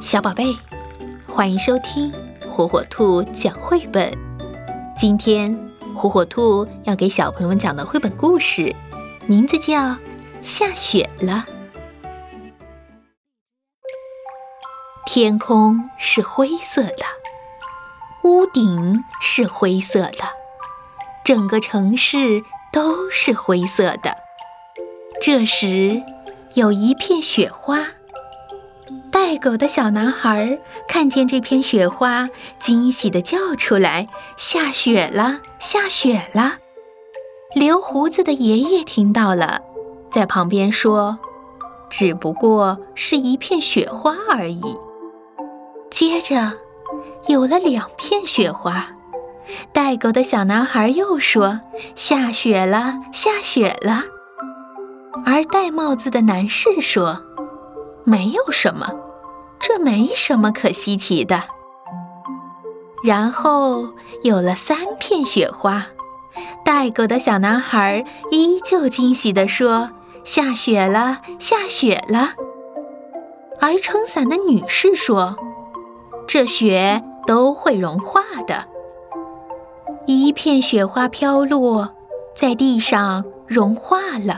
小宝贝，欢迎收听火火兔讲绘本。今天火火兔要给小朋友们讲的绘本故事，名字叫《下雪了》。天空是灰色的，屋顶是灰色的，整个城市都是灰色的。这时，有一片雪花。带狗的小男孩看见这片雪花，惊喜地叫出来：“下雪了，下雪了！”留胡子的爷爷听到了，在旁边说：“只不过是一片雪花而已。”接着，有了两片雪花。带狗的小男孩又说：“下雪了，下雪了！”而戴帽子的男士说：“没有什么。”这没什么可稀奇的。然后有了三片雪花，带狗的小男孩依旧惊喜地说：“下雪了，下雪了。”而撑伞的女士说：“这雪都会融化的。”一片雪花飘落在地上，融化了。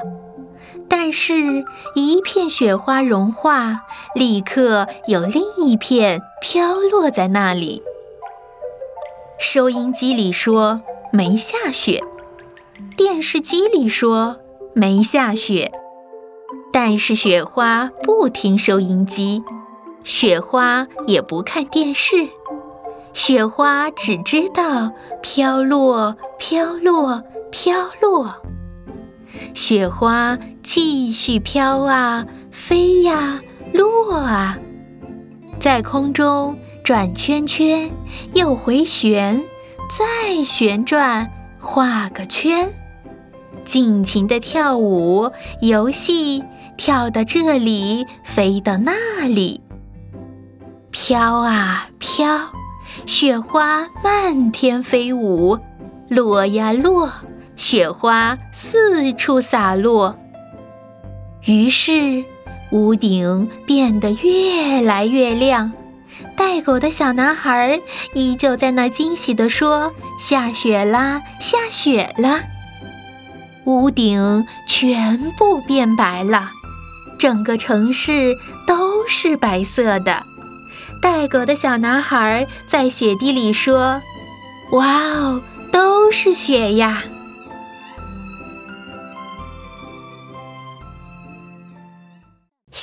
但是，一片雪花融化，立刻有另一片飘落在那里。收音机里说没下雪，电视机里说没下雪，但是雪花不听收音机，雪花也不看电视，雪花只知道飘落，飘落，飘落。雪花继续飘啊，飞呀，落啊，在空中转圈圈，又回旋，再旋转，画个圈，尽情的跳舞游戏，跳到这里，飞到那里，飘啊飘，雪花漫天飞舞，落呀落。雪花四处洒落，于是屋顶变得越来越亮。带狗的小男孩依旧在那儿惊喜地说：“下雪啦，下雪啦！”屋顶全部变白了，整个城市都是白色的。带狗的小男孩在雪地里说：“哇哦，都是雪呀！”